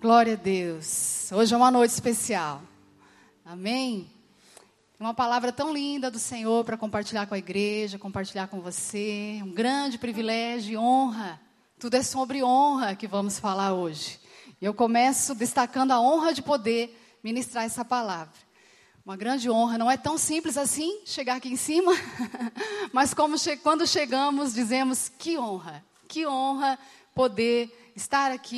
Glória a Deus. Hoje é uma noite especial. Amém? Uma palavra tão linda do Senhor para compartilhar com a igreja, compartilhar com você. Um grande privilégio e honra. Tudo é sobre honra que vamos falar hoje. E eu começo destacando a honra de poder ministrar essa palavra. Uma grande honra. Não é tão simples assim chegar aqui em cima, mas che quando chegamos, dizemos que honra, que honra poder estar aqui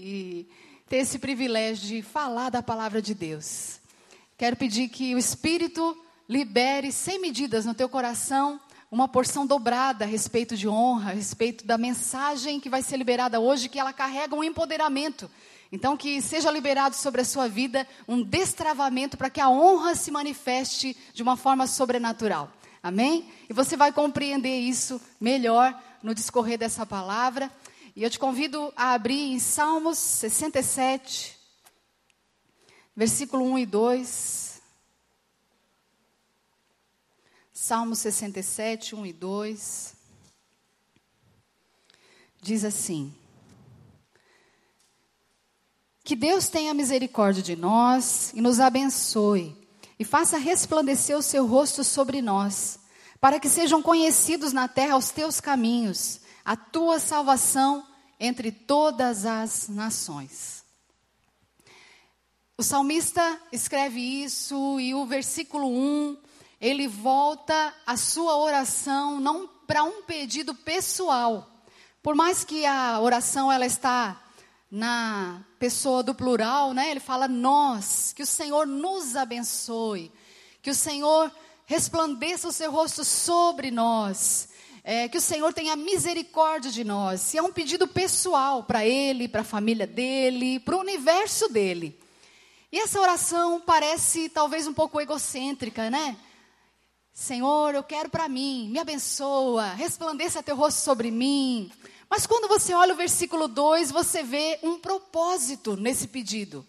e ter esse privilégio de falar da palavra de Deus. Quero pedir que o Espírito libere sem medidas no teu coração uma porção dobrada a respeito de honra, a respeito da mensagem que vai ser liberada hoje, que ela carrega um empoderamento. Então, que seja liberado sobre a sua vida um destravamento para que a honra se manifeste de uma forma sobrenatural. Amém? E você vai compreender isso melhor no discorrer dessa palavra. E eu te convido a abrir em Salmos 67, versículo 1 e 2. Salmo 67, 1 e 2. Diz assim: Que Deus tenha misericórdia de nós e nos abençoe, e faça resplandecer o seu rosto sobre nós, para que sejam conhecidos na terra os teus caminhos, a tua salvação entre todas as nações. O salmista escreve isso e o versículo 1, ele volta a sua oração não para um pedido pessoal. Por mais que a oração ela está na pessoa do plural, né? Ele fala nós, que o Senhor nos abençoe, que o Senhor resplandeça o seu rosto sobre nós, é, que o Senhor tenha misericórdia de nós. É um pedido pessoal para ele, para a família dele, para o universo dele. E essa oração parece talvez um pouco egocêntrica, né? Senhor, eu quero para mim, me abençoa, resplandeça teu rosto sobre mim. Mas quando você olha o versículo 2, você vê um propósito nesse pedido.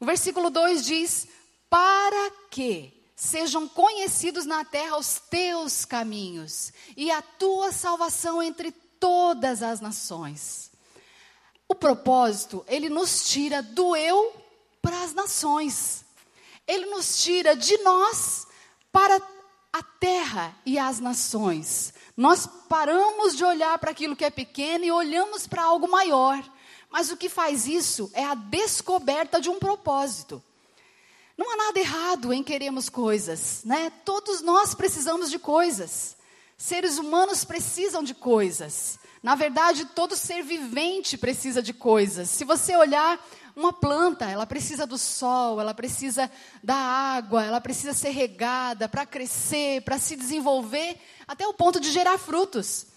O versículo 2 diz: Para que sejam conhecidos na terra os teus caminhos e a tua salvação entre todas as nações. O propósito, ele nos tira do eu para as nações. Ele nos tira de nós para a terra e as nações. Nós paramos de olhar para aquilo que é pequeno e olhamos para algo maior. Mas o que faz isso é a descoberta de um propósito. Não há nada errado em queremos coisas, né? Todos nós precisamos de coisas. Seres humanos precisam de coisas. Na verdade, todo ser vivente precisa de coisas. Se você olhar uma planta, ela precisa do sol, ela precisa da água, ela precisa ser regada para crescer, para se desenvolver, até o ponto de gerar frutos.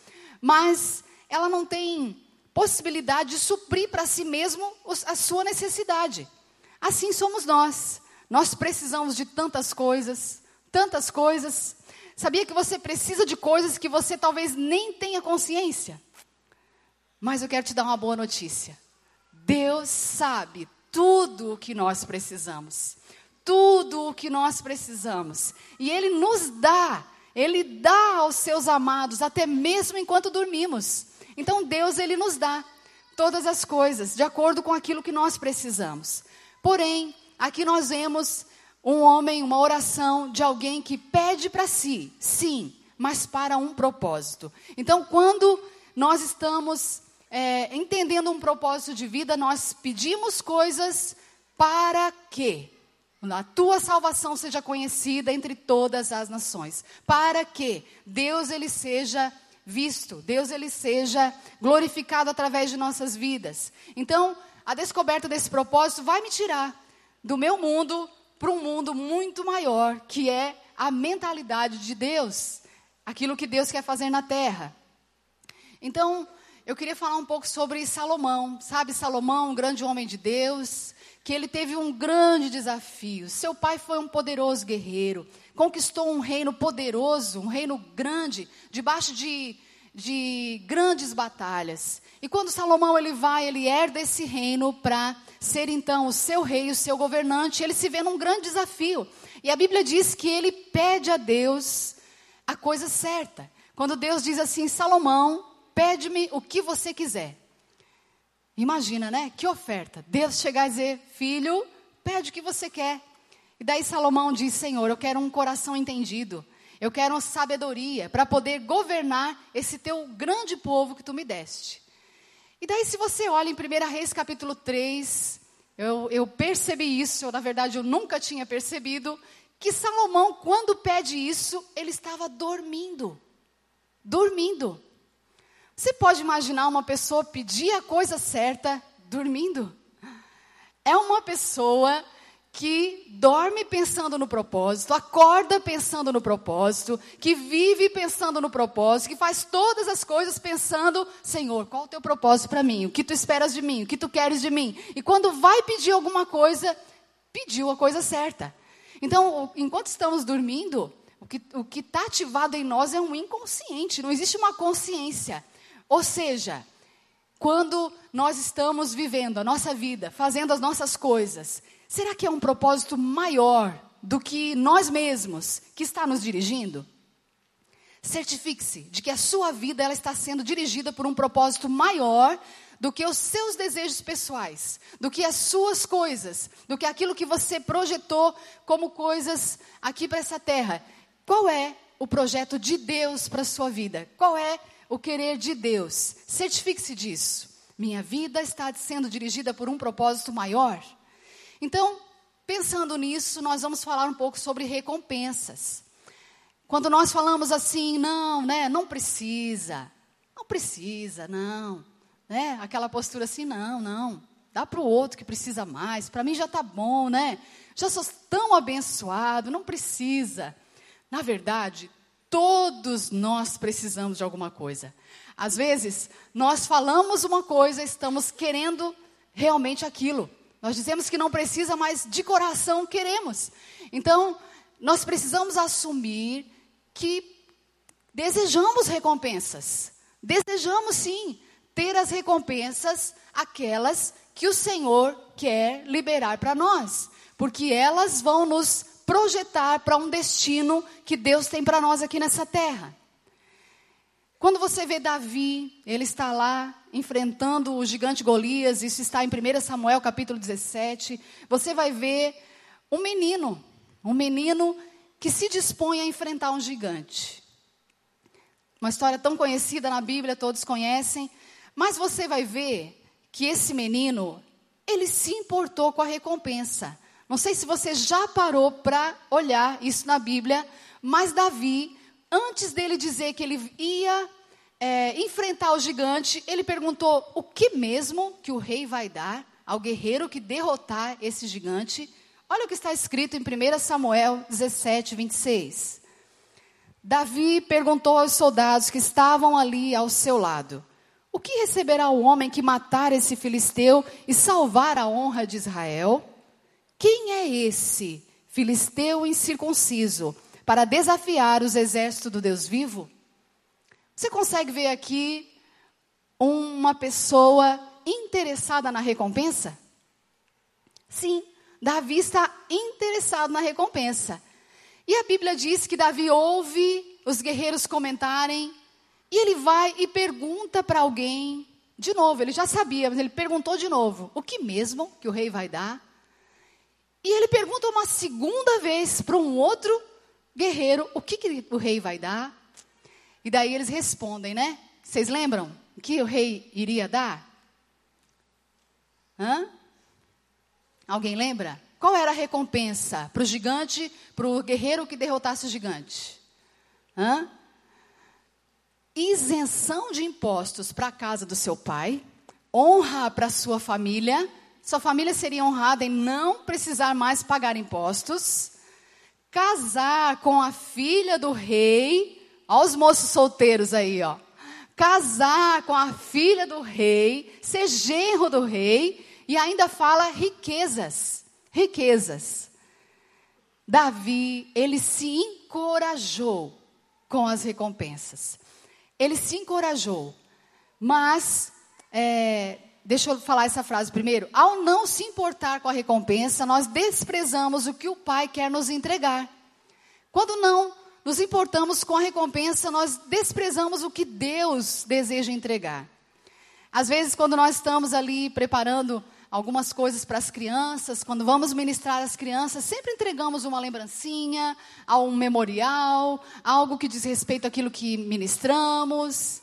Mas ela não tem possibilidade de suprir para si mesmo a sua necessidade. Assim somos nós. Nós precisamos de tantas coisas, tantas coisas. Sabia que você precisa de coisas que você talvez nem tenha consciência? Mas eu quero te dar uma boa notícia. Deus sabe tudo o que nós precisamos. Tudo o que nós precisamos. E Ele nos dá, Ele dá aos seus amados, até mesmo enquanto dormimos. Então Deus, Ele nos dá todas as coisas, de acordo com aquilo que nós precisamos. Porém, aqui nós vemos um homem, uma oração de alguém que pede para si, sim, mas para um propósito. Então, quando nós estamos é, entendendo um propósito de vida, nós pedimos coisas para que a tua salvação seja conhecida entre todas as nações, para que Deus ele seja visto, Deus ele seja glorificado através de nossas vidas. Então, a descoberta desse propósito vai me tirar do meu mundo para um mundo muito maior, que é a mentalidade de Deus, aquilo que Deus quer fazer na terra. Então, eu queria falar um pouco sobre Salomão. Sabe, Salomão, um grande homem de Deus, que ele teve um grande desafio. Seu pai foi um poderoso guerreiro, conquistou um reino poderoso, um reino grande, debaixo de, de grandes batalhas. E quando Salomão ele vai, ele herda esse reino para ser então o seu rei, o seu governante, ele se vê num grande desafio. E a Bíblia diz que ele pede a Deus a coisa certa. Quando Deus diz assim, Salomão, Pede-me o que você quiser. Imagina, né? Que oferta. Deus chegar e dizer: Filho, pede o que você quer. E daí Salomão diz: Senhor, eu quero um coração entendido. Eu quero uma sabedoria para poder governar esse teu grande povo que tu me deste. E daí, se você olha em 1 Reis capítulo 3, eu, eu percebi isso, na verdade eu nunca tinha percebido, que Salomão, quando pede isso, ele estava dormindo. Dormindo. Você pode imaginar uma pessoa pedir a coisa certa dormindo? É uma pessoa que dorme pensando no propósito, acorda pensando no propósito, que vive pensando no propósito, que faz todas as coisas pensando, Senhor, qual o teu propósito para mim? O que tu esperas de mim? O que tu queres de mim? E quando vai pedir alguma coisa, pediu a coisa certa. Então, enquanto estamos dormindo, o que está ativado em nós é um inconsciente, não existe uma consciência. Ou seja, quando nós estamos vivendo a nossa vida, fazendo as nossas coisas, Será que é um propósito maior do que nós mesmos que está nos dirigindo? Certifique-se de que a sua vida ela está sendo dirigida por um propósito maior do que os seus desejos pessoais, do que as suas coisas, do que aquilo que você projetou como coisas aqui para essa terra. Qual é o projeto de Deus para a sua vida? Qual é o querer de Deus? Certifique-se disso. Minha vida está sendo dirigida por um propósito maior. Então, pensando nisso, nós vamos falar um pouco sobre recompensas. Quando nós falamos assim, não, né, não precisa, não precisa, não, né, aquela postura assim, não, não, dá para o outro que precisa mais, para mim já está bom, né, já sou tão abençoado, não precisa. Na verdade, todos nós precisamos de alguma coisa. Às vezes, nós falamos uma coisa, estamos querendo realmente aquilo. Nós dizemos que não precisa, mas de coração queremos. Então, nós precisamos assumir que desejamos recompensas. Desejamos sim ter as recompensas, aquelas que o Senhor quer liberar para nós, porque elas vão nos projetar para um destino que Deus tem para nós aqui nessa terra. Quando você vê Davi, ele está lá enfrentando o gigante Golias, isso está em 1 Samuel capítulo 17. Você vai ver um menino, um menino que se dispõe a enfrentar um gigante. Uma história tão conhecida na Bíblia, todos conhecem, mas você vai ver que esse menino, ele se importou com a recompensa. Não sei se você já parou para olhar isso na Bíblia, mas Davi antes dele dizer que ele ia é, enfrentar o gigante, ele perguntou: o que mesmo que o rei vai dar ao guerreiro que derrotar esse gigante? Olha o que está escrito em 1 Samuel 17, 26. Davi perguntou aos soldados que estavam ali ao seu lado: O que receberá o homem que matar esse filisteu e salvar a honra de Israel? Quem é esse filisteu incircunciso para desafiar os exércitos do Deus vivo? Você consegue ver aqui uma pessoa interessada na recompensa? Sim, Davi está interessado na recompensa. E a Bíblia diz que Davi ouve os guerreiros comentarem, e ele vai e pergunta para alguém, de novo, ele já sabia, mas ele perguntou de novo: o que mesmo que o rei vai dar? E ele pergunta uma segunda vez para um outro guerreiro: o que, que o rei vai dar? E daí eles respondem, né? Vocês lembram o que o rei iria dar? Hã? Alguém lembra? Qual era a recompensa para o gigante, para o guerreiro que derrotasse o gigante? Hã? Isenção de impostos para a casa do seu pai, honra para sua família, sua família seria honrada em não precisar mais pagar impostos, casar com a filha do rei, Olha os moços solteiros aí, ó. Casar com a filha do rei, ser genro do rei e ainda fala riquezas, riquezas. Davi, ele se encorajou com as recompensas. Ele se encorajou, mas é, deixa eu falar essa frase primeiro. Ao não se importar com a recompensa, nós desprezamos o que o Pai quer nos entregar. Quando não nos importamos com a recompensa, nós desprezamos o que Deus deseja entregar. Às vezes, quando nós estamos ali preparando algumas coisas para as crianças, quando vamos ministrar às crianças, sempre entregamos uma lembrancinha, a um memorial, algo que diz respeito àquilo que ministramos.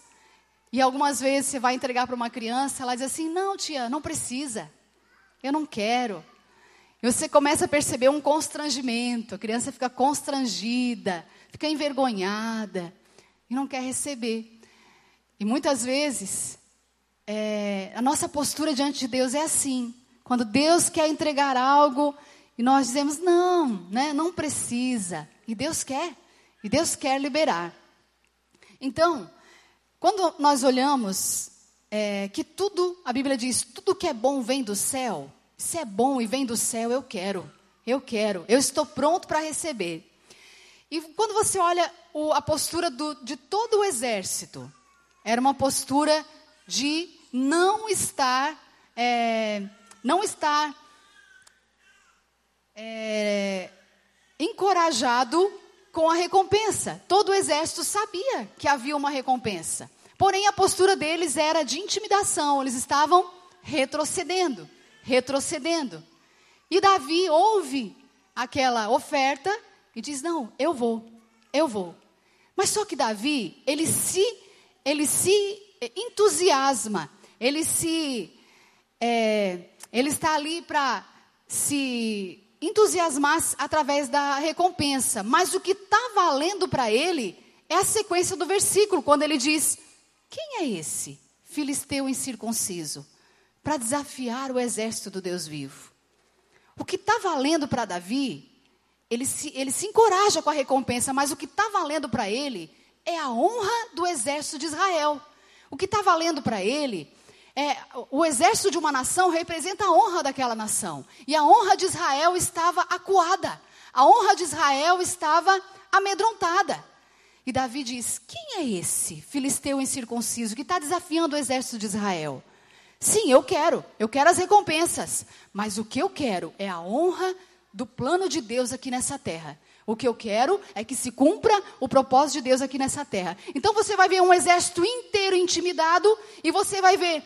E algumas vezes você vai entregar para uma criança, ela diz assim: Não, tia, não precisa, eu não quero. E você começa a perceber um constrangimento, a criança fica constrangida, fica envergonhada e não quer receber. E muitas vezes é, a nossa postura diante de Deus é assim. Quando Deus quer entregar algo e nós dizemos não, né, não precisa. E Deus quer, e Deus quer liberar. Então, quando nós olhamos é, que tudo, a Bíblia diz, tudo que é bom vem do céu. Se é bom e vem do céu, eu quero, eu quero, eu estou pronto para receber. E quando você olha o, a postura do, de todo o exército, era uma postura de não estar, é, não estar é, encorajado com a recompensa. Todo o exército sabia que havia uma recompensa. Porém, a postura deles era de intimidação, eles estavam retrocedendo, retrocedendo. E Davi ouve aquela oferta e diz: Não, eu vou, eu vou. Mas só que Davi, ele se, ele se entusiasma ele se. É, ele está ali para se entusiasmar através da recompensa. Mas o que está valendo para ele é a sequência do versículo, quando ele diz: Quem é esse filisteu incircunciso para desafiar o exército do Deus vivo? O que está valendo para Davi, ele se, ele se encoraja com a recompensa, mas o que está valendo para ele é a honra do exército de Israel. O que está valendo para ele é, o exército de uma nação representa a honra daquela nação. E a honra de Israel estava acuada. A honra de Israel estava amedrontada. E Davi diz: Quem é esse filisteu incircunciso que está desafiando o exército de Israel? Sim, eu quero, eu quero as recompensas, mas o que eu quero é a honra do plano de Deus aqui nessa terra. O que eu quero é que se cumpra o propósito de Deus aqui nessa terra. Então você vai ver um exército inteiro intimidado e você vai ver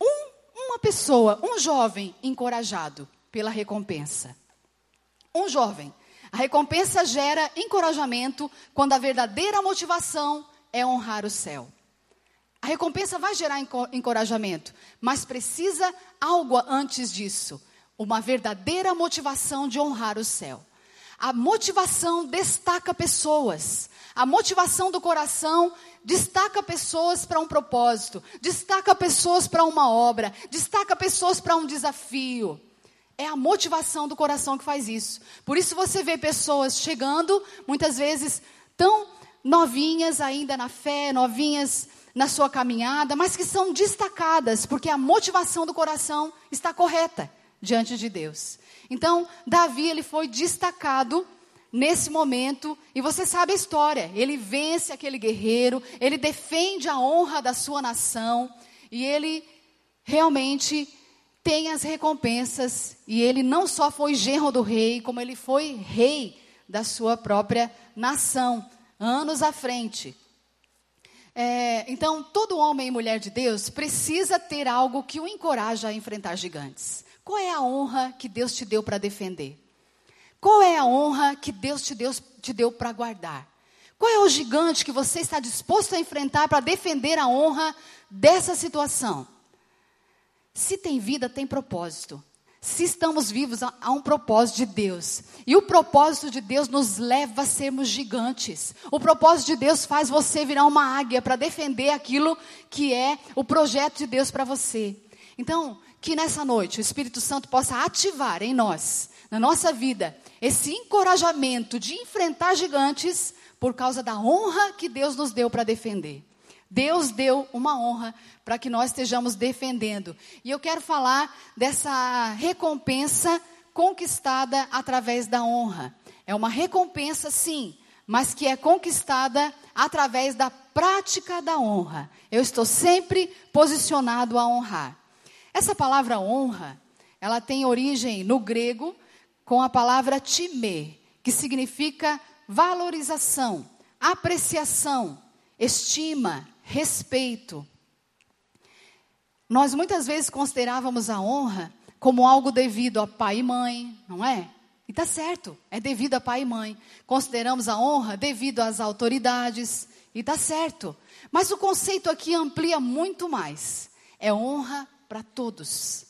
um, uma pessoa, um jovem encorajado pela recompensa. Um jovem. A recompensa gera encorajamento quando a verdadeira motivação é honrar o céu. A recompensa vai gerar encorajamento, mas precisa algo antes disso: uma verdadeira motivação de honrar o céu. A motivação destaca pessoas. A motivação do coração destaca pessoas para um propósito, destaca pessoas para uma obra, destaca pessoas para um desafio. É a motivação do coração que faz isso. Por isso você vê pessoas chegando, muitas vezes tão novinhas ainda na fé, novinhas na sua caminhada, mas que são destacadas, porque a motivação do coração está correta diante de Deus. Então, Davi ele foi destacado nesse momento, e você sabe a história. Ele vence aquele guerreiro, ele defende a honra da sua nação, e ele realmente tem as recompensas. E ele não só foi genro do rei, como ele foi rei da sua própria nação, anos à frente. É, então, todo homem e mulher de Deus precisa ter algo que o encoraja a enfrentar gigantes. Qual é a honra que Deus te deu para defender? Qual é a honra que Deus te deu, te deu para guardar? Qual é o gigante que você está disposto a enfrentar para defender a honra dessa situação? Se tem vida, tem propósito. Se estamos vivos, há um propósito de Deus. E o propósito de Deus nos leva a sermos gigantes. O propósito de Deus faz você virar uma águia para defender aquilo que é o projeto de Deus para você. Então, que nessa noite o Espírito Santo possa ativar em nós, na nossa vida, esse encorajamento de enfrentar gigantes por causa da honra que Deus nos deu para defender. Deus deu uma honra para que nós estejamos defendendo. E eu quero falar dessa recompensa conquistada através da honra. É uma recompensa, sim, mas que é conquistada através da prática da honra. Eu estou sempre posicionado a honrar. Essa palavra honra, ela tem origem no grego com a palavra time, que significa valorização, apreciação, estima, respeito. Nós muitas vezes considerávamos a honra como algo devido a pai e mãe, não é? E está certo, é devido a pai e mãe. Consideramos a honra devido às autoridades, e está certo. Mas o conceito aqui amplia muito mais. É honra para todos.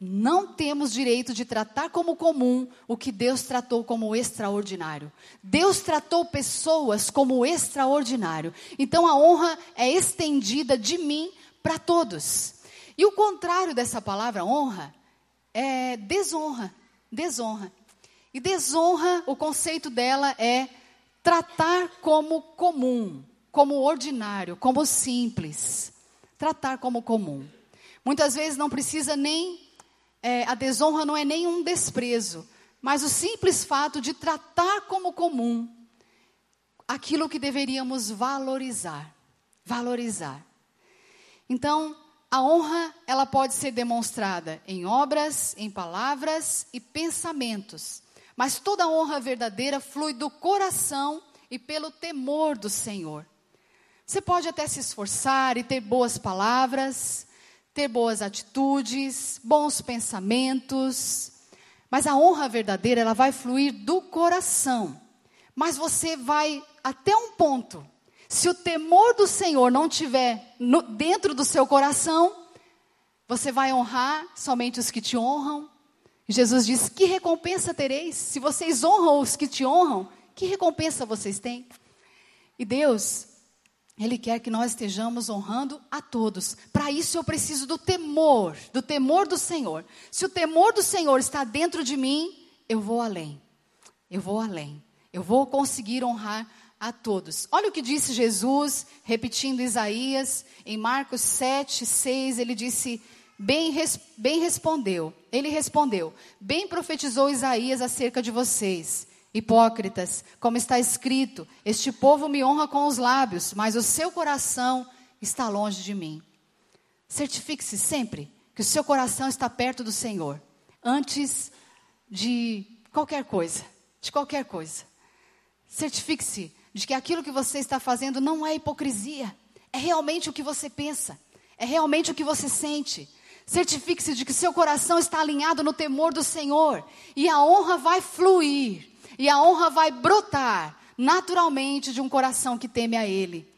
Não temos direito de tratar como comum o que Deus tratou como extraordinário. Deus tratou pessoas como extraordinário. Então a honra é estendida de mim para todos. E o contrário dessa palavra honra é desonra. Desonra. E desonra, o conceito dela é tratar como comum, como ordinário, como simples. Tratar como comum. Muitas vezes não precisa nem, é, a desonra não é nem um desprezo, mas o simples fato de tratar como comum aquilo que deveríamos valorizar. Valorizar. Então, a honra, ela pode ser demonstrada em obras, em palavras e pensamentos. Mas toda honra verdadeira flui do coração e pelo temor do Senhor. Você pode até se esforçar e ter boas palavras, ter boas atitudes, bons pensamentos, mas a honra verdadeira ela vai fluir do coração. Mas você vai até um ponto. Se o temor do Senhor não tiver no, dentro do seu coração, você vai honrar somente os que te honram, Jesus diz: Que recompensa tereis? Se vocês honram os que te honram, que recompensa vocês têm? E Deus, Ele quer que nós estejamos honrando a todos. Para isso eu preciso do temor, do temor do Senhor. Se o temor do Senhor está dentro de mim, eu vou além. Eu vou além. Eu vou conseguir honrar a todos. Olha o que disse Jesus, repetindo Isaías, em Marcos 7, 6, ele disse: Bem, res, bem respondeu. Ele respondeu: Bem profetizou Isaías acerca de vocês, hipócritas, como está escrito: Este povo me honra com os lábios, mas o seu coração está longe de mim. Certifique-se sempre que o seu coração está perto do Senhor, antes de qualquer coisa, de qualquer coisa. Certifique-se de que aquilo que você está fazendo não é hipocrisia, é realmente o que você pensa, é realmente o que você sente. Certifique-se de que seu coração está alinhado no temor do Senhor. E a honra vai fluir. E a honra vai brotar naturalmente de um coração que teme a Ele.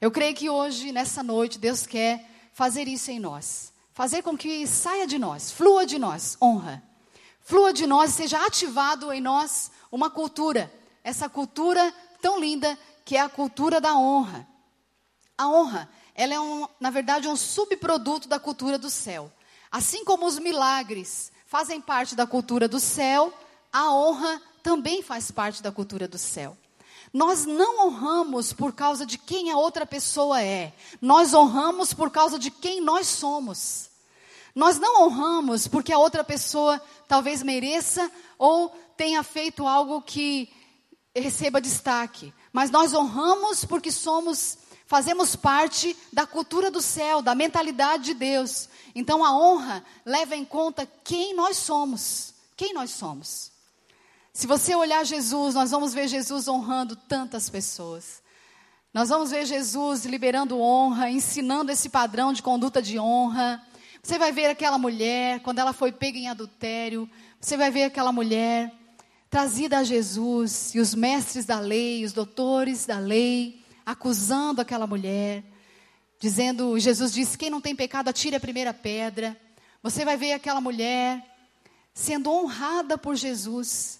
Eu creio que hoje, nessa noite, Deus quer fazer isso em nós. Fazer com que saia de nós, flua de nós, honra. Flua de nós seja ativado em nós uma cultura. Essa cultura tão linda que é a cultura da honra. A honra ela é, um, na verdade, um subproduto da cultura do céu. Assim como os milagres fazem parte da cultura do céu, a honra também faz parte da cultura do céu. Nós não honramos por causa de quem a outra pessoa é, nós honramos por causa de quem nós somos. Nós não honramos porque a outra pessoa talvez mereça ou tenha feito algo que receba destaque, mas nós honramos porque somos fazemos parte da cultura do céu, da mentalidade de Deus. Então a honra leva em conta quem nós somos. Quem nós somos. Se você olhar Jesus, nós vamos ver Jesus honrando tantas pessoas. Nós vamos ver Jesus liberando honra, ensinando esse padrão de conduta de honra. Você vai ver aquela mulher, quando ela foi pega em adultério, você vai ver aquela mulher trazida a Jesus e os mestres da lei, os doutores da lei, acusando aquela mulher, dizendo, Jesus disse: quem não tem pecado, atire a primeira pedra. Você vai ver aquela mulher sendo honrada por Jesus,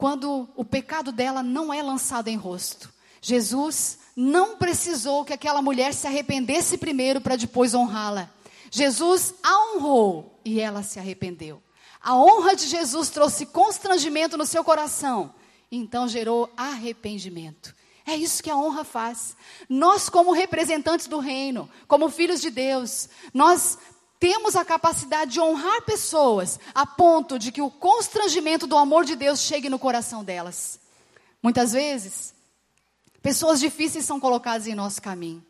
quando o pecado dela não é lançado em rosto. Jesus não precisou que aquela mulher se arrependesse primeiro para depois honrá-la. Jesus a honrou e ela se arrependeu. A honra de Jesus trouxe constrangimento no seu coração, então gerou arrependimento. É isso que a honra faz. Nós, como representantes do reino, como filhos de Deus, nós temos a capacidade de honrar pessoas a ponto de que o constrangimento do amor de Deus chegue no coração delas. Muitas vezes, pessoas difíceis são colocadas em nosso caminho.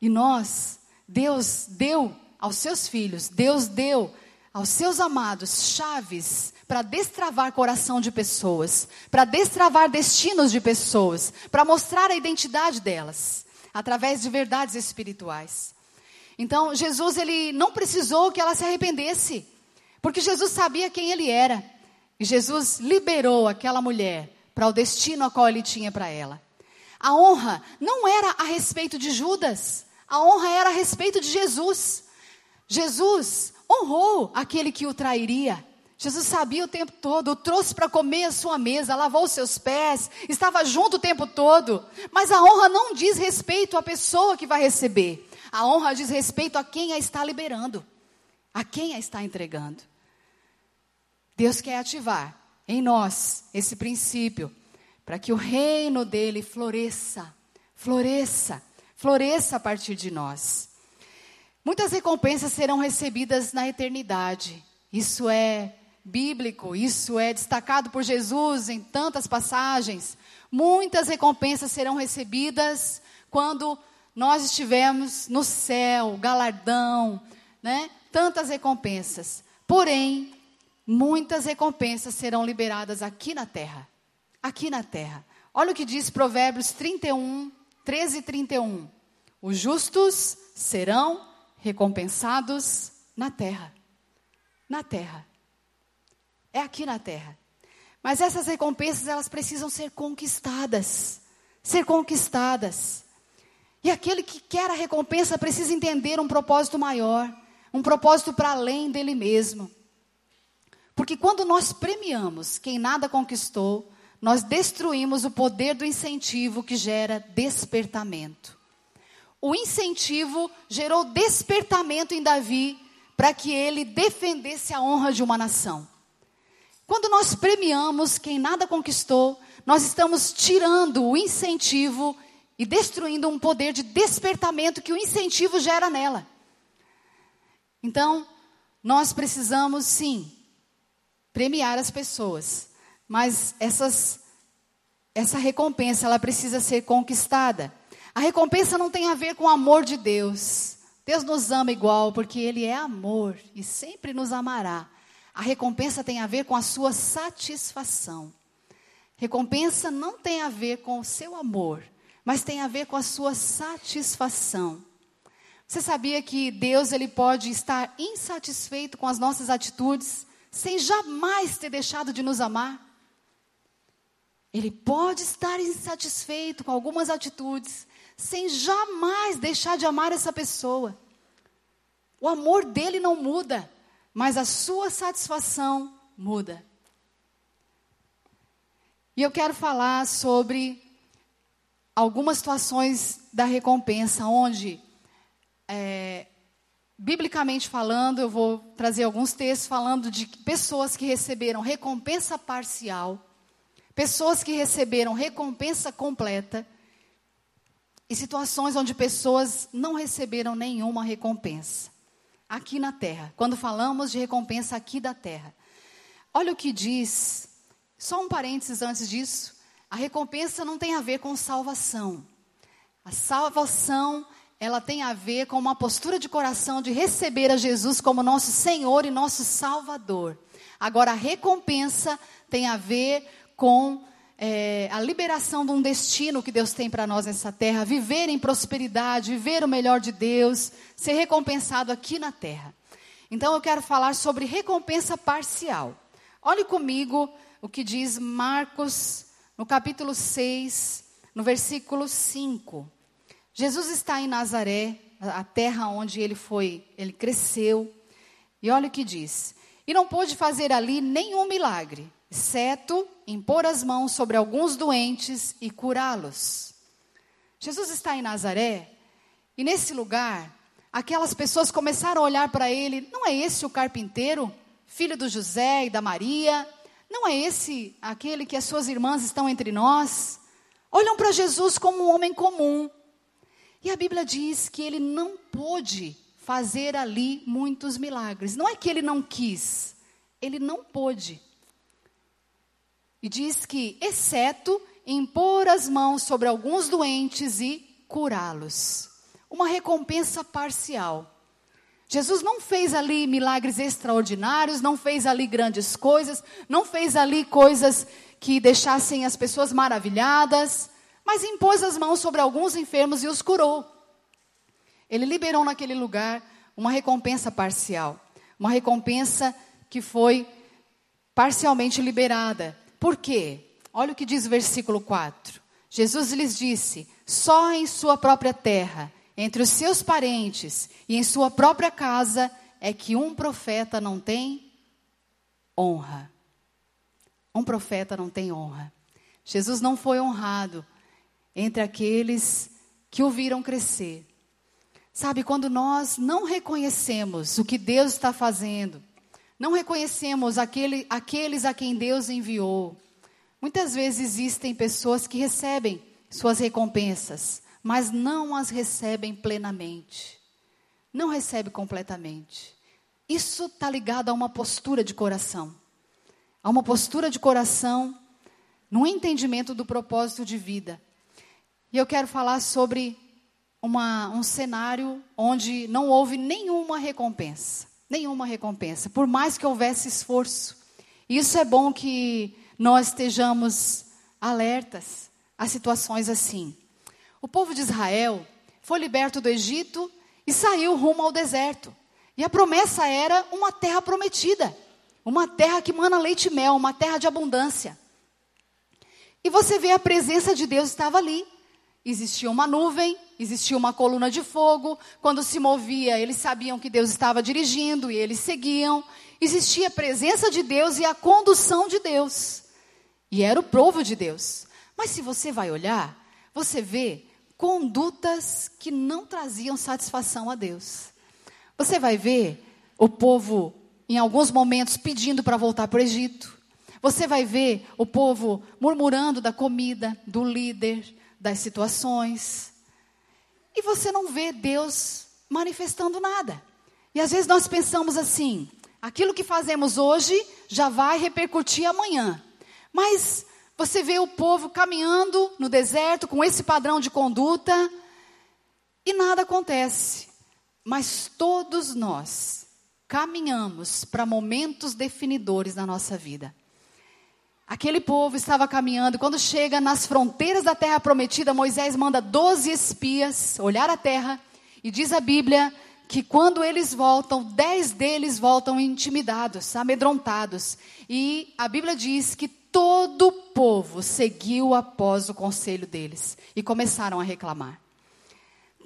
E nós, Deus deu aos seus filhos, Deus deu aos seus amados chaves para destravar coração de pessoas, para destravar destinos de pessoas, para mostrar a identidade delas, através de verdades espirituais. Então, Jesus ele não precisou que ela se arrependesse, porque Jesus sabia quem ele era. E Jesus liberou aquela mulher para o destino a qual ele tinha para ela. A honra não era a respeito de Judas, a honra era a respeito de Jesus. Jesus honrou aquele que o trairia. Jesus sabia o tempo todo, o trouxe para comer a sua mesa, lavou os seus pés, estava junto o tempo todo. Mas a honra não diz respeito à pessoa que vai receber. A honra diz respeito a quem a está liberando, a quem a está entregando. Deus quer ativar em nós esse princípio para que o reino dele floresça, floresça, floresça a partir de nós. Muitas recompensas serão recebidas na eternidade. Isso é bíblico, isso é destacado por Jesus em tantas passagens. Muitas recompensas serão recebidas quando nós estivermos no céu, galardão, né? Tantas recompensas. Porém, muitas recompensas serão liberadas aqui na terra. Aqui na terra. Olha o que diz Provérbios 31, 13 e 31. Os justos serão recompensados na terra. Na terra é aqui na terra. Mas essas recompensas, elas precisam ser conquistadas. Ser conquistadas. E aquele que quer a recompensa precisa entender um propósito maior, um propósito para além dele mesmo. Porque quando nós premiamos quem nada conquistou, nós destruímos o poder do incentivo que gera despertamento. O incentivo gerou despertamento em Davi para que ele defendesse a honra de uma nação. Quando nós premiamos quem nada conquistou, nós estamos tirando o incentivo e destruindo um poder de despertamento que o incentivo gera nela. Então, nós precisamos sim premiar as pessoas, mas essas, essa recompensa ela precisa ser conquistada. A recompensa não tem a ver com o amor de Deus. Deus nos ama igual porque Ele é amor e sempre nos amará. A recompensa tem a ver com a sua satisfação. Recompensa não tem a ver com o seu amor, mas tem a ver com a sua satisfação. Você sabia que Deus ele pode estar insatisfeito com as nossas atitudes sem jamais ter deixado de nos amar? Ele pode estar insatisfeito com algumas atitudes sem jamais deixar de amar essa pessoa. O amor dele não muda mas a sua satisfação muda. E eu quero falar sobre algumas situações da recompensa, onde, é, biblicamente falando, eu vou trazer alguns textos falando de pessoas que receberam recompensa parcial, pessoas que receberam recompensa completa, e situações onde pessoas não receberam nenhuma recompensa aqui na terra. Quando falamos de recompensa aqui da terra. Olha o que diz, só um parênteses antes disso. A recompensa não tem a ver com salvação. A salvação, ela tem a ver com uma postura de coração de receber a Jesus como nosso Senhor e nosso Salvador. Agora, a recompensa tem a ver com é, a liberação de um destino que Deus tem para nós nessa terra, viver em prosperidade, viver o melhor de Deus, ser recompensado aqui na terra. Então eu quero falar sobre recompensa parcial. Olhe comigo o que diz Marcos, no capítulo 6, no versículo 5. Jesus está em Nazaré, a terra onde ele foi, ele cresceu. E olha o que diz: E não pôde fazer ali nenhum milagre exceto impor as mãos sobre alguns doentes e curá-los. Jesus está em Nazaré e nesse lugar, aquelas pessoas começaram a olhar para ele: não é esse o carpinteiro, filho do José e da Maria? Não é esse aquele que as suas irmãs estão entre nós? Olham para Jesus como um homem comum. E a Bíblia diz que ele não pôde fazer ali muitos milagres. Não é que ele não quis, ele não pôde. E diz que, exceto impor as mãos sobre alguns doentes e curá-los. Uma recompensa parcial. Jesus não fez ali milagres extraordinários, não fez ali grandes coisas, não fez ali coisas que deixassem as pessoas maravilhadas, mas impôs as mãos sobre alguns enfermos e os curou. ele liberou naquele lugar uma recompensa parcial, uma recompensa que foi parcialmente liberada. Por quê? Olha o que diz o versículo 4. Jesus lhes disse: só em sua própria terra, entre os seus parentes e em sua própria casa, é que um profeta não tem honra. Um profeta não tem honra. Jesus não foi honrado entre aqueles que o viram crescer. Sabe, quando nós não reconhecemos o que Deus está fazendo, não reconhecemos aquele, aqueles a quem Deus enviou, muitas vezes existem pessoas que recebem suas recompensas, mas não as recebem plenamente. Não recebe completamente. Isso está ligado a uma postura de coração. A uma postura de coração no entendimento do propósito de vida. E eu quero falar sobre uma, um cenário onde não houve nenhuma recompensa. Nenhuma recompensa, por mais que houvesse esforço. Isso é bom que nós estejamos alertas a situações assim. O povo de Israel foi liberto do Egito e saiu rumo ao deserto. E a promessa era uma terra prometida, uma terra que mana leite e mel, uma terra de abundância. E você vê a presença de Deus estava ali. Existia uma nuvem, existia uma coluna de fogo. Quando se movia, eles sabiam que Deus estava dirigindo e eles seguiam. Existia a presença de Deus e a condução de Deus. E era o povo de Deus. Mas se você vai olhar, você vê condutas que não traziam satisfação a Deus. Você vai ver o povo, em alguns momentos, pedindo para voltar para o Egito. Você vai ver o povo murmurando da comida, do líder, das situações. E você não vê Deus manifestando nada. E às vezes nós pensamos assim: aquilo que fazemos hoje já vai repercutir amanhã. Mas você vê o povo caminhando no deserto com esse padrão de conduta e nada acontece. Mas todos nós caminhamos para momentos definidores na nossa vida. Aquele povo estava caminhando, quando chega nas fronteiras da terra prometida, Moisés manda 12 espias olhar a terra, e diz a Bíblia que quando eles voltam, dez deles voltam intimidados, amedrontados. E a Bíblia diz que todo o povo seguiu após o conselho deles e começaram a reclamar.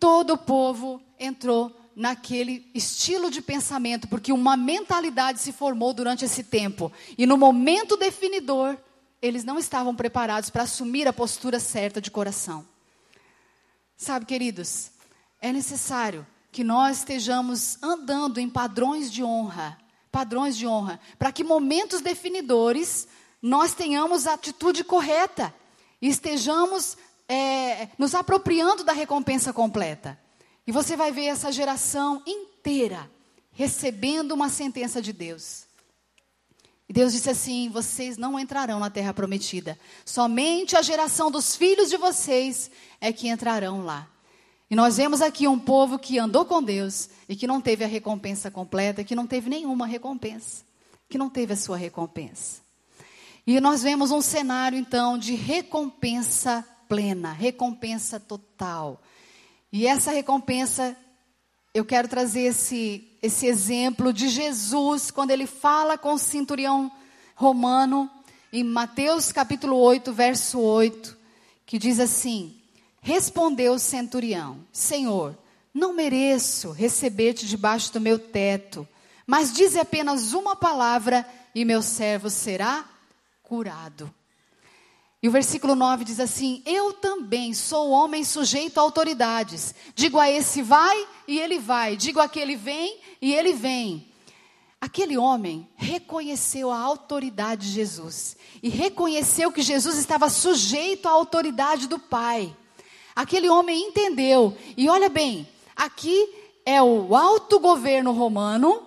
Todo o povo entrou naquele estilo de pensamento, porque uma mentalidade se formou durante esse tempo. E no momento definidor, eles não estavam preparados para assumir a postura certa de coração. Sabe, queridos, é necessário que nós estejamos andando em padrões de honra, padrões de honra, para que momentos definidores nós tenhamos a atitude correta e estejamos é, nos apropriando da recompensa completa. E você vai ver essa geração inteira recebendo uma sentença de Deus. E Deus disse assim: vocês não entrarão na terra prometida. Somente a geração dos filhos de vocês é que entrarão lá. E nós vemos aqui um povo que andou com Deus e que não teve a recompensa completa, que não teve nenhuma recompensa, que não teve a sua recompensa. E nós vemos um cenário então de recompensa plena, recompensa total. E essa recompensa, eu quero trazer esse, esse exemplo de Jesus, quando ele fala com o centurião romano, em Mateus capítulo 8, verso 8, que diz assim: Respondeu o centurião: Senhor, não mereço receber-te debaixo do meu teto, mas dize apenas uma palavra e meu servo será curado. E o versículo 9 diz assim: Eu também sou homem sujeito a autoridades. Digo a esse vai e ele vai. Digo a aquele vem e ele vem. Aquele homem reconheceu a autoridade de Jesus e reconheceu que Jesus estava sujeito à autoridade do Pai. Aquele homem entendeu. E olha bem, aqui é o alto governo romano,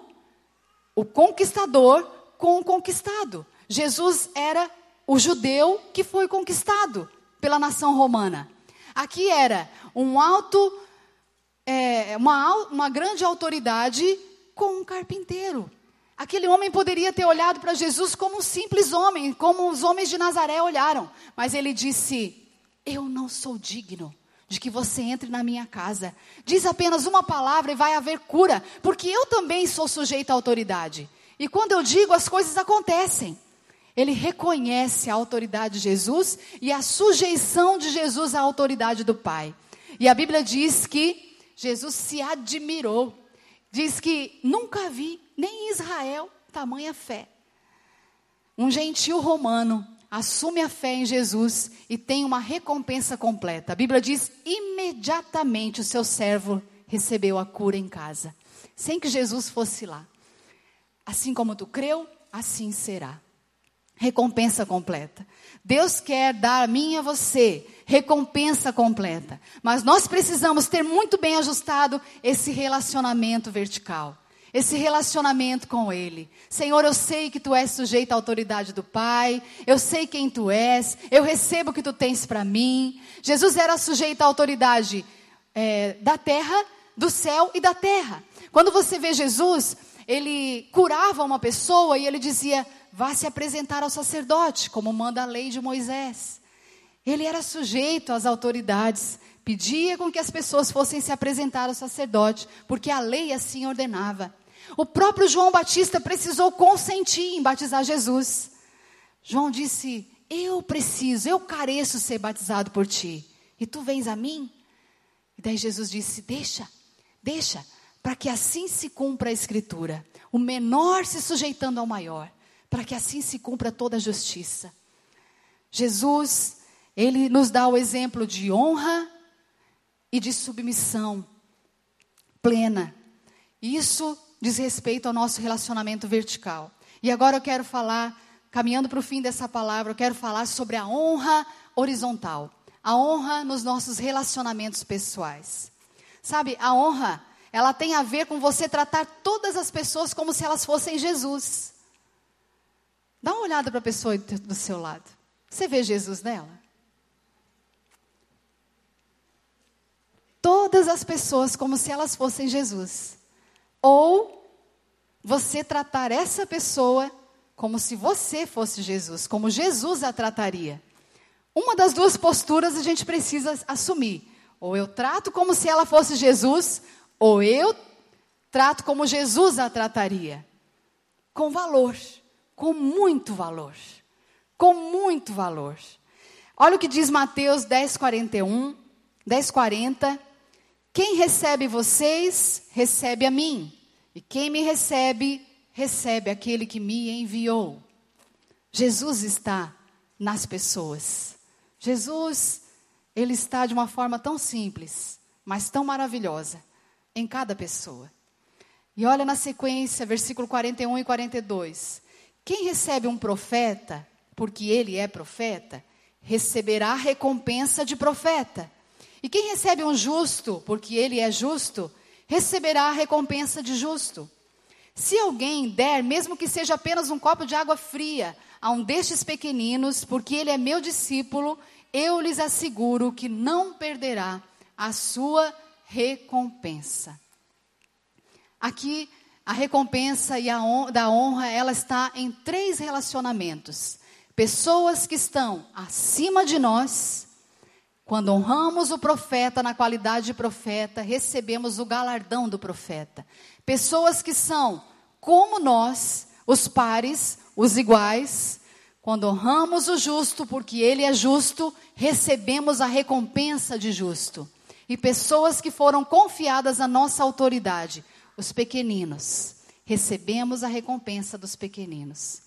o conquistador com o conquistado. Jesus era o judeu que foi conquistado pela nação romana. Aqui era um alto, é, uma, uma grande autoridade com um carpinteiro. Aquele homem poderia ter olhado para Jesus como um simples homem, como os homens de Nazaré olharam, mas ele disse: Eu não sou digno de que você entre na minha casa. Diz apenas uma palavra e vai haver cura, porque eu também sou sujeito à autoridade. E quando eu digo, as coisas acontecem. Ele reconhece a autoridade de Jesus e a sujeição de Jesus à autoridade do Pai. E a Bíblia diz que Jesus se admirou. Diz que nunca vi, nem em Israel, tamanha fé. Um gentil romano assume a fé em Jesus e tem uma recompensa completa. A Bíblia diz: imediatamente o seu servo recebeu a cura em casa, sem que Jesus fosse lá. Assim como tu creu, assim será. Recompensa completa. Deus quer dar a mim e a você recompensa completa. Mas nós precisamos ter muito bem ajustado esse relacionamento vertical esse relacionamento com Ele. Senhor, eu sei que Tu és sujeito à autoridade do Pai, eu sei quem Tu és, eu recebo o que Tu tens para mim. Jesus era sujeito à autoridade é, da terra, do céu e da terra. Quando você vê Jesus, ele curava uma pessoa e ele dizia: vá se apresentar ao sacerdote, como manda a lei de Moisés. Ele era sujeito às autoridades, pedia com que as pessoas fossem se apresentar ao sacerdote, porque a lei assim ordenava. O próprio João Batista precisou consentir em batizar Jesus. João disse: Eu preciso, eu careço ser batizado por ti. E tu vens a mim? E daí Jesus disse: Deixa, deixa, para que assim se cumpra a escritura. O menor se sujeitando ao maior, para que assim se cumpra toda a justiça. Jesus, ele nos dá o exemplo de honra e de submissão plena. Isso diz respeito ao nosso relacionamento vertical. E agora eu quero falar, caminhando para o fim dessa palavra, eu quero falar sobre a honra horizontal. A honra nos nossos relacionamentos pessoais. Sabe, a honra, ela tem a ver com você tratar todas as pessoas como se elas fossem Jesus. Dá uma olhada para a pessoa do seu lado. Você vê Jesus nela? Todas as pessoas como se elas fossem Jesus. Ou você tratar essa pessoa como se você fosse Jesus, como Jesus a trataria. Uma das duas posturas a gente precisa assumir. Ou eu trato como se ela fosse Jesus, ou eu trato como Jesus a trataria. Com valor, com muito valor. Com muito valor. Olha o que diz Mateus 10, 41, 10, 40. Quem recebe vocês, recebe a mim. E quem me recebe, recebe aquele que me enviou. Jesus está nas pessoas. Jesus, ele está de uma forma tão simples, mas tão maravilhosa em cada pessoa. E olha na sequência, versículo 41 e 42. Quem recebe um profeta, porque ele é profeta, receberá recompensa de profeta. E quem recebe um justo, porque ele é justo, receberá a recompensa de justo. Se alguém der, mesmo que seja apenas um copo de água fria, a um destes pequeninos, porque ele é meu discípulo, eu lhes asseguro que não perderá a sua recompensa. Aqui, a recompensa e a da honra, ela está em três relacionamentos. Pessoas que estão acima de nós, quando honramos o profeta na qualidade de profeta, recebemos o galardão do profeta. Pessoas que são como nós, os pares, os iguais, quando honramos o justo, porque ele é justo, recebemos a recompensa de justo. E pessoas que foram confiadas à nossa autoridade, os pequeninos, recebemos a recompensa dos pequeninos.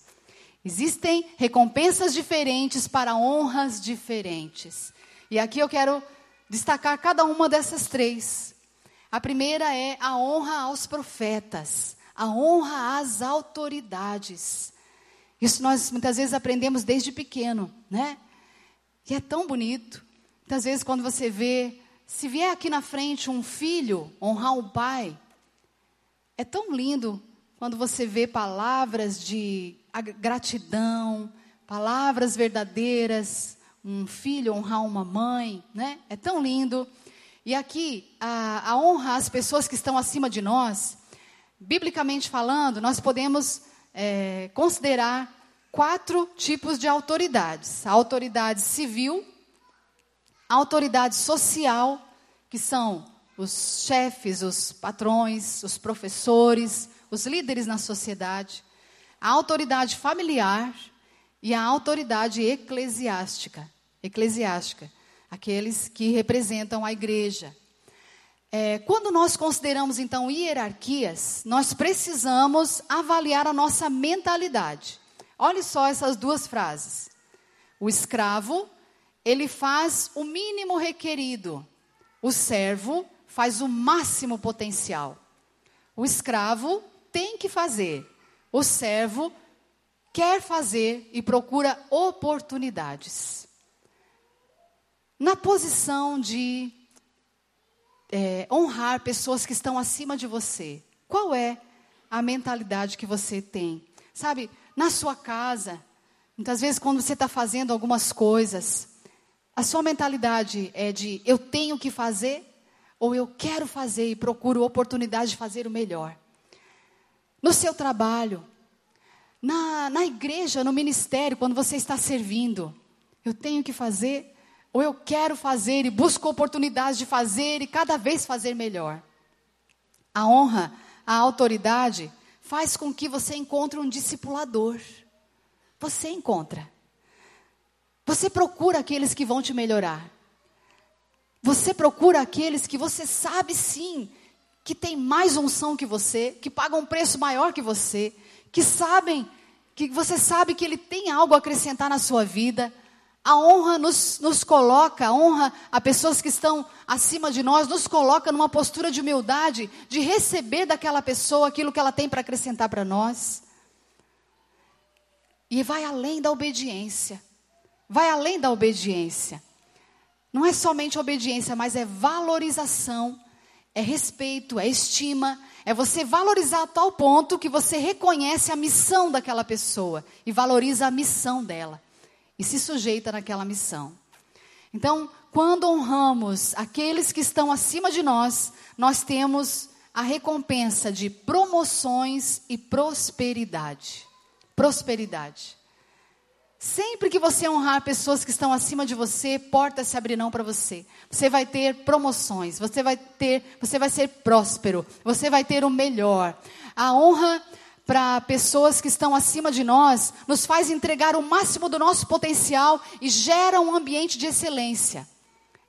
Existem recompensas diferentes para honras diferentes. E aqui eu quero destacar cada uma dessas três. A primeira é a honra aos profetas, a honra às autoridades. Isso nós muitas vezes aprendemos desde pequeno, né? E é tão bonito. Muitas vezes quando você vê, se vier aqui na frente um filho honrar um pai, é tão lindo quando você vê palavras de gratidão, palavras verdadeiras, um filho honrar uma mãe, né? É tão lindo. E aqui, a, a honra às pessoas que estão acima de nós, biblicamente falando, nós podemos é, considerar quatro tipos de autoridades: a autoridade civil, a autoridade social, que são os chefes, os patrões, os professores, os líderes na sociedade, a autoridade familiar e a autoridade eclesiástica, eclesiástica, aqueles que representam a igreja. É, quando nós consideramos então hierarquias, nós precisamos avaliar a nossa mentalidade. Olhe só essas duas frases. O escravo, ele faz o mínimo requerido. O servo faz o máximo potencial. O escravo tem que fazer. O servo quer fazer e procura oportunidades. Na posição de é, honrar pessoas que estão acima de você, qual é a mentalidade que você tem? Sabe, na sua casa, muitas vezes quando você está fazendo algumas coisas, a sua mentalidade é de eu tenho que fazer ou eu quero fazer e procuro oportunidade de fazer o melhor. No seu trabalho, na, na igreja, no ministério, quando você está servindo, eu tenho que fazer ou eu quero fazer e busco oportunidades de fazer e cada vez fazer melhor. A honra, a autoridade, faz com que você encontre um discipulador. Você encontra. Você procura aqueles que vão te melhorar. Você procura aqueles que você sabe sim que tem mais unção que você, que pagam um preço maior que você, que sabem, que você sabe que ele tem algo a acrescentar na sua vida. A honra nos, nos coloca, a honra a pessoas que estão acima de nós, nos coloca numa postura de humildade, de receber daquela pessoa aquilo que ela tem para acrescentar para nós. E vai além da obediência. Vai além da obediência. Não é somente obediência, mas é valorização, é respeito, é estima, é você valorizar a tal ponto que você reconhece a missão daquela pessoa e valoriza a missão dela e se sujeita naquela missão. Então, quando honramos aqueles que estão acima de nós, nós temos a recompensa de promoções e prosperidade. Prosperidade. Sempre que você honrar pessoas que estão acima de você, portas se abrirão para você. Você vai ter promoções, você vai ter, você vai ser próspero, você vai ter o melhor. A honra para pessoas que estão acima de nós nos faz entregar o máximo do nosso potencial e gera um ambiente de excelência.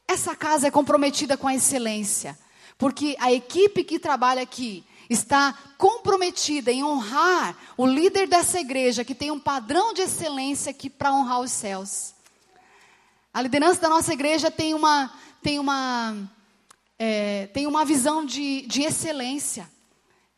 Essa casa é comprometida com a excelência, porque a equipe que trabalha aqui está comprometida em honrar o líder dessa igreja, que tem um padrão de excelência aqui para honrar os céus. A liderança da nossa igreja tem uma, tem uma, é, tem uma visão de, de excelência.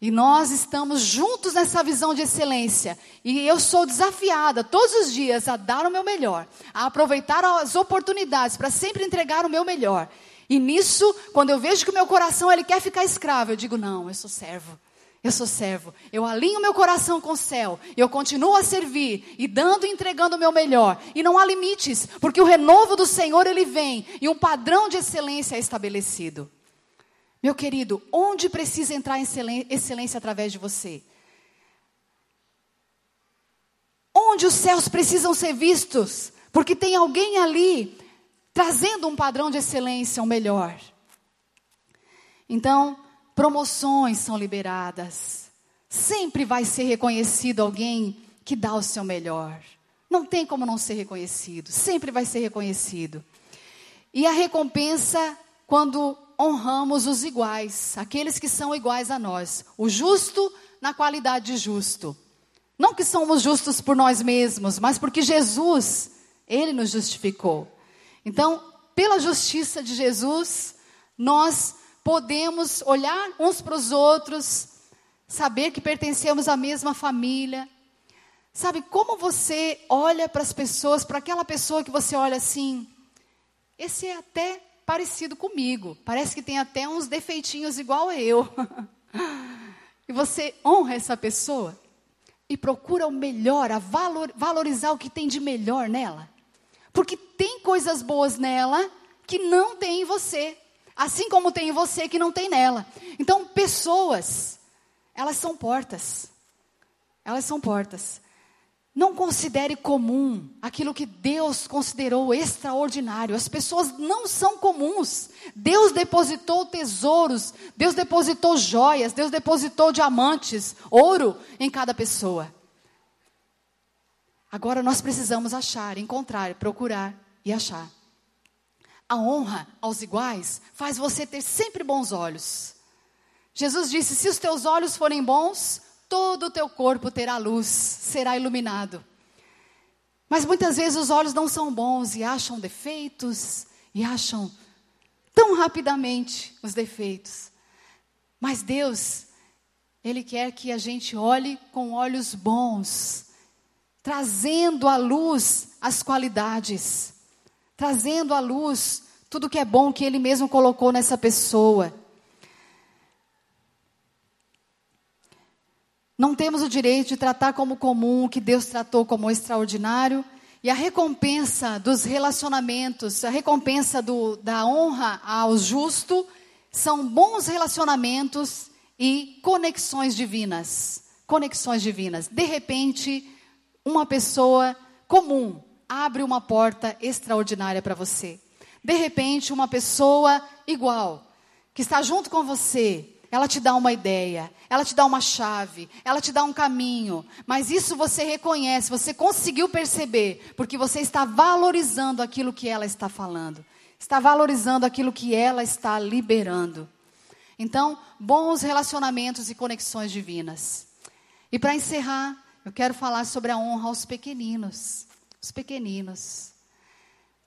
E nós estamos juntos nessa visão de excelência. E eu sou desafiada todos os dias a dar o meu melhor, a aproveitar as oportunidades para sempre entregar o meu melhor. E nisso, quando eu vejo que o meu coração ele quer ficar escravo, eu digo: não, eu sou servo. Eu sou servo. Eu alinho meu coração com o céu. Eu continuo a servir e dando e entregando o meu melhor. E não há limites, porque o renovo do Senhor ele vem e um padrão de excelência é estabelecido. Meu querido, onde precisa entrar excelência através de você? Onde os céus precisam ser vistos? Porque tem alguém ali trazendo um padrão de excelência, um melhor. Então, promoções são liberadas. Sempre vai ser reconhecido alguém que dá o seu melhor. Não tem como não ser reconhecido, sempre vai ser reconhecido. E a recompensa quando honramos os iguais, aqueles que são iguais a nós, o justo na qualidade de justo. Não que somos justos por nós mesmos, mas porque Jesus, ele nos justificou. Então, pela justiça de Jesus, nós podemos olhar uns para os outros, saber que pertencemos à mesma família. Sabe como você olha para as pessoas, para aquela pessoa que você olha assim, esse é até parecido comigo, parece que tem até uns defeitinhos igual a eu. e você honra essa pessoa e procura o melhor, a valor, valorizar o que tem de melhor nela. Porque tem coisas boas nela que não tem em você. Assim como tem em você que não tem nela. Então, pessoas, elas são portas. Elas são portas. Não considere comum aquilo que Deus considerou extraordinário. As pessoas não são comuns. Deus depositou tesouros, Deus depositou joias, Deus depositou diamantes, ouro em cada pessoa. Agora nós precisamos achar, encontrar, procurar e achar. A honra aos iguais faz você ter sempre bons olhos. Jesus disse: se os teus olhos forem bons, todo o teu corpo terá luz, será iluminado. Mas muitas vezes os olhos não são bons e acham defeitos e acham tão rapidamente os defeitos. Mas Deus, Ele quer que a gente olhe com olhos bons, trazendo à luz as qualidades, trazendo à luz tudo que é bom que Ele mesmo colocou nessa pessoa. Não temos o direito de tratar como comum o que Deus tratou como extraordinário. E a recompensa dos relacionamentos, a recompensa do, da honra ao justo, são bons relacionamentos e conexões divinas. Conexões divinas. De repente, uma pessoa comum abre uma porta extraordinária para você. De repente, uma pessoa igual, que está junto com você, ela te dá uma ideia, ela te dá uma chave, ela te dá um caminho, mas isso você reconhece, você conseguiu perceber, porque você está valorizando aquilo que ela está falando, está valorizando aquilo que ela está liberando. Então, bons relacionamentos e conexões divinas. E para encerrar, eu quero falar sobre a honra aos pequeninos. Os pequeninos.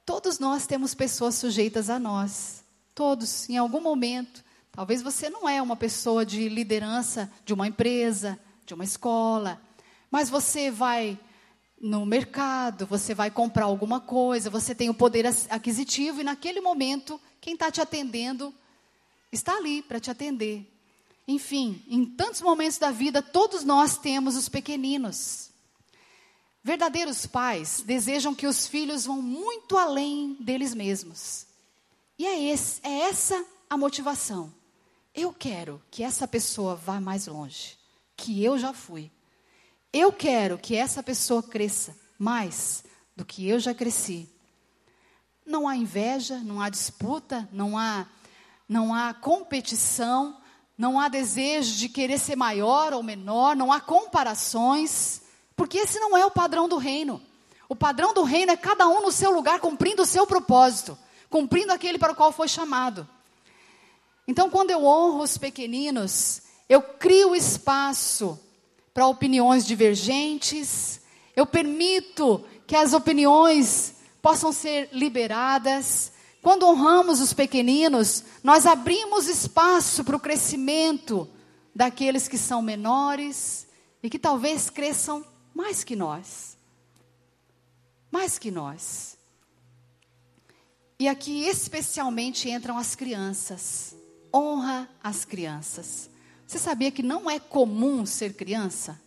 Todos nós temos pessoas sujeitas a nós. Todos, em algum momento, Talvez você não é uma pessoa de liderança de uma empresa, de uma escola, mas você vai no mercado, você vai comprar alguma coisa, você tem o poder aquisitivo e naquele momento quem está te atendendo está ali para te atender. Enfim, em tantos momentos da vida, todos nós temos os pequeninos. Verdadeiros pais desejam que os filhos vão muito além deles mesmos. E é, esse, é essa a motivação. Eu quero que essa pessoa vá mais longe, que eu já fui. Eu quero que essa pessoa cresça mais do que eu já cresci. Não há inveja, não há disputa, não há não há competição, não há desejo de querer ser maior ou menor, não há comparações, porque esse não é o padrão do reino. O padrão do reino é cada um no seu lugar cumprindo o seu propósito, cumprindo aquele para o qual foi chamado. Então, quando eu honro os pequeninos, eu crio espaço para opiniões divergentes, eu permito que as opiniões possam ser liberadas. Quando honramos os pequeninos, nós abrimos espaço para o crescimento daqueles que são menores e que talvez cresçam mais que nós. Mais que nós. E aqui especialmente entram as crianças honra as crianças. Você sabia que não é comum ser criança?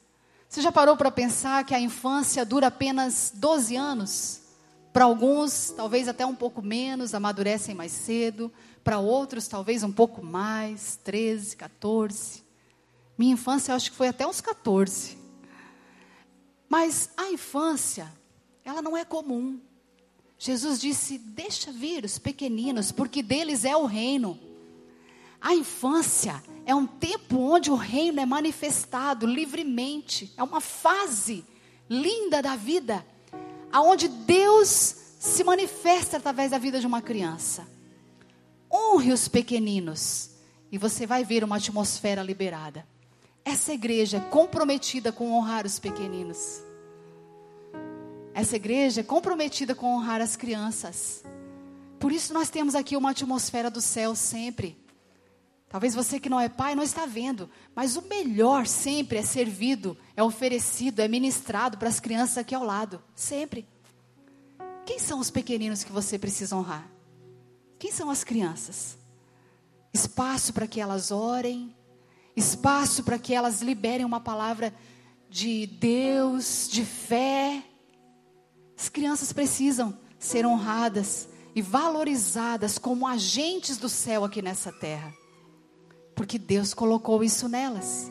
Você já parou para pensar que a infância dura apenas 12 anos? Para alguns, talvez até um pouco menos, amadurecem mais cedo. Para outros, talvez um pouco mais, 13, 14. Minha infância, acho que foi até uns 14. Mas a infância, ela não é comum. Jesus disse: Deixa vir os pequeninos, porque deles é o reino. A infância é um tempo onde o reino é manifestado livremente. É uma fase linda da vida, aonde Deus se manifesta através da vida de uma criança. Honre os pequeninos e você vai ver uma atmosfera liberada. Essa igreja é comprometida com honrar os pequeninos. Essa igreja é comprometida com honrar as crianças. Por isso nós temos aqui uma atmosfera do céu sempre. Talvez você que não é pai não está vendo, mas o melhor sempre é servido, é oferecido, é ministrado para as crianças aqui ao lado, sempre. Quem são os pequeninos que você precisa honrar? Quem são as crianças? Espaço para que elas orem, espaço para que elas liberem uma palavra de Deus, de fé. As crianças precisam ser honradas e valorizadas como agentes do céu aqui nessa terra porque Deus colocou isso nelas.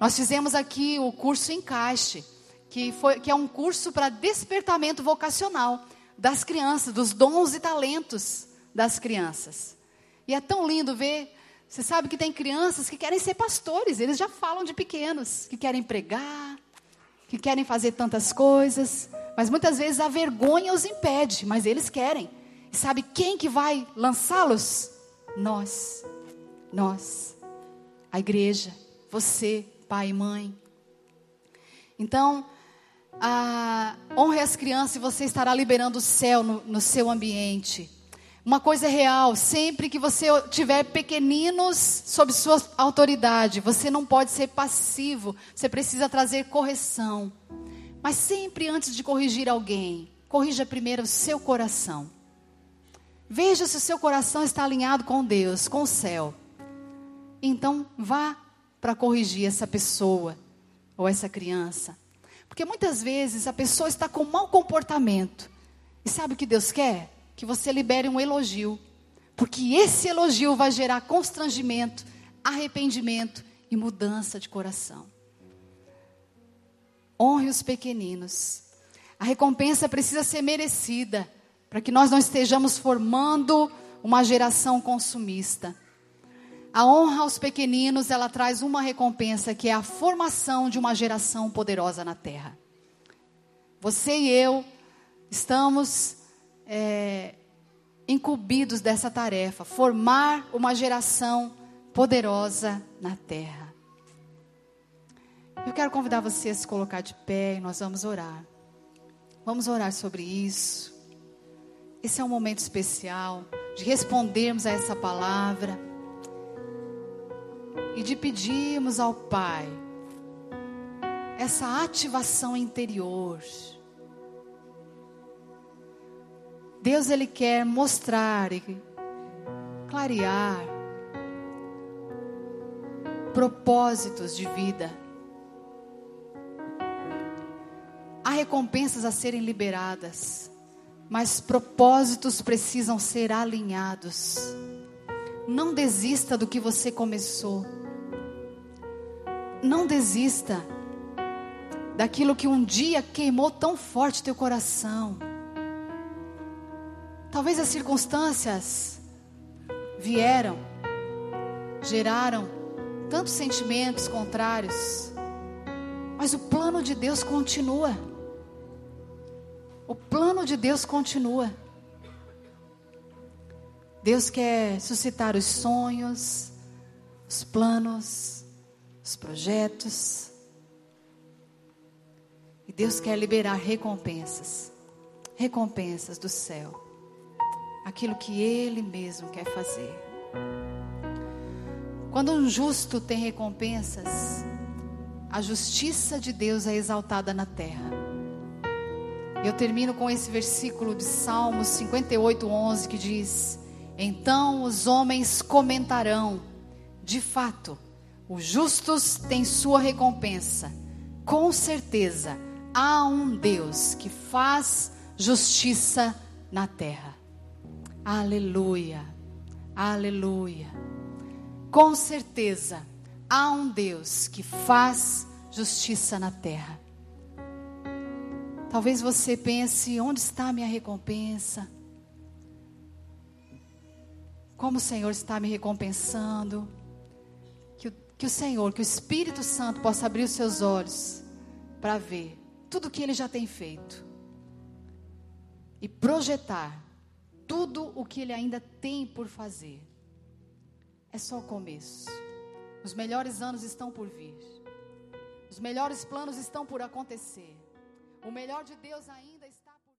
Nós fizemos aqui o curso Encaixe, que, foi, que é um curso para despertamento vocacional das crianças, dos dons e talentos das crianças. E é tão lindo ver. Você sabe que tem crianças que querem ser pastores, eles já falam de pequenos, que querem pregar, que querem fazer tantas coisas, mas muitas vezes a vergonha os impede, mas eles querem. E sabe quem que vai lançá-los? Nós. Nós. A igreja, você, pai e mãe. Então, honre as crianças e você estará liberando o céu no, no seu ambiente. Uma coisa real, sempre que você tiver pequeninos sob sua autoridade, você não pode ser passivo, você precisa trazer correção. Mas sempre antes de corrigir alguém, corrija primeiro o seu coração. Veja se o seu coração está alinhado com Deus, com o céu. Então, vá para corrigir essa pessoa ou essa criança. Porque muitas vezes a pessoa está com mau comportamento. E sabe o que Deus quer? Que você libere um elogio. Porque esse elogio vai gerar constrangimento, arrependimento e mudança de coração. Honre os pequeninos. A recompensa precisa ser merecida, para que nós não estejamos formando uma geração consumista. A honra aos pequeninos, ela traz uma recompensa que é a formação de uma geração poderosa na terra. Você e eu estamos é, incumbidos dessa tarefa, formar uma geração poderosa na terra. Eu quero convidar você a se colocar de pé e nós vamos orar. Vamos orar sobre isso. Esse é um momento especial de respondermos a essa palavra e de pedirmos ao Pai essa ativação interior. Deus ele quer mostrar e clarear propósitos de vida. Há recompensas a serem liberadas, mas propósitos precisam ser alinhados. Não desista do que você começou. Não desista daquilo que um dia queimou tão forte teu coração. Talvez as circunstâncias vieram, geraram tantos sentimentos contrários, mas o plano de Deus continua. O plano de Deus continua. Deus quer suscitar os sonhos, os planos, os projetos. E Deus quer liberar recompensas recompensas do céu aquilo que Ele mesmo quer fazer. Quando um justo tem recompensas, a justiça de Deus é exaltada na terra. Eu termino com esse versículo de Salmos 58, 11 que diz: Então os homens comentarão, de fato, os justos têm sua recompensa. Com certeza, há um Deus que faz justiça na terra. Aleluia, aleluia. Com certeza, há um Deus que faz justiça na terra. Talvez você pense: onde está a minha recompensa? Como o Senhor está me recompensando? Que o Senhor, que o Espírito Santo possa abrir os seus olhos para ver tudo o que ele já tem feito e projetar tudo o que ele ainda tem por fazer. É só o começo. Os melhores anos estão por vir. Os melhores planos estão por acontecer. O melhor de Deus ainda